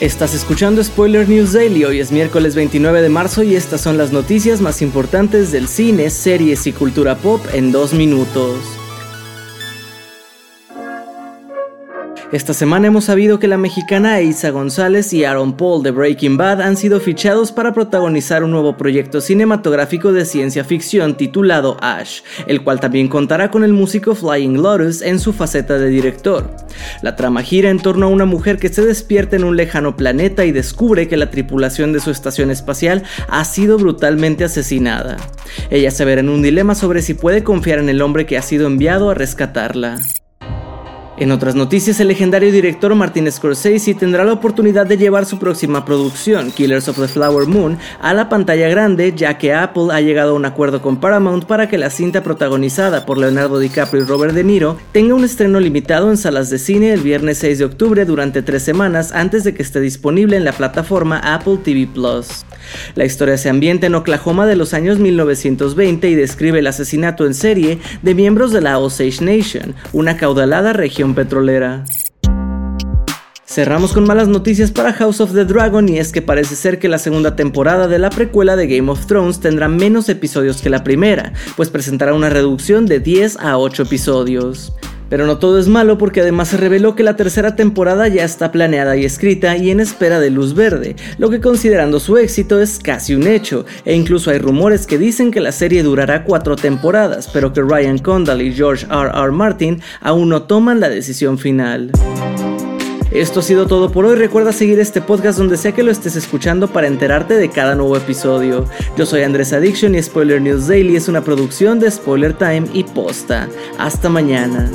Estás escuchando Spoiler News Daily, hoy es miércoles 29 de marzo y estas son las noticias más importantes del cine, series y cultura pop en dos minutos. Esta semana hemos sabido que la mexicana Isa González y Aaron Paul de Breaking Bad han sido fichados para protagonizar un nuevo proyecto cinematográfico de ciencia ficción titulado Ash, el cual también contará con el músico Flying Lotus en su faceta de director. La trama gira en torno a una mujer que se despierta en un lejano planeta y descubre que la tripulación de su estación espacial ha sido brutalmente asesinada. Ella se verá en un dilema sobre si puede confiar en el hombre que ha sido enviado a rescatarla. En otras noticias, el legendario director Martin Scorsese tendrá la oportunidad de llevar su próxima producción, Killers of the Flower Moon, a la pantalla grande, ya que Apple ha llegado a un acuerdo con Paramount para que la cinta protagonizada por Leonardo DiCaprio y Robert De Niro tenga un estreno limitado en salas de cine el viernes 6 de octubre durante tres semanas antes de que esté disponible en la plataforma Apple TV Plus. La historia se ambienta en Oklahoma de los años 1920 y describe el asesinato en serie de miembros de la Osage Nation, una caudalada región petrolera. Cerramos con malas noticias para House of the Dragon y es que parece ser que la segunda temporada de la precuela de Game of Thrones tendrá menos episodios que la primera, pues presentará una reducción de 10 a 8 episodios. Pero no todo es malo porque además se reveló que la tercera temporada ya está planeada y escrita y en espera de luz verde, lo que considerando su éxito es casi un hecho, e incluso hay rumores que dicen que la serie durará cuatro temporadas, pero que Ryan Condal y George R. R. Martin aún no toman la decisión final. Esto ha sido todo por hoy. Recuerda seguir este podcast donde sea que lo estés escuchando para enterarte de cada nuevo episodio. Yo soy Andrés Addiction y Spoiler News Daily es una producción de Spoiler Time y Posta. Hasta mañana.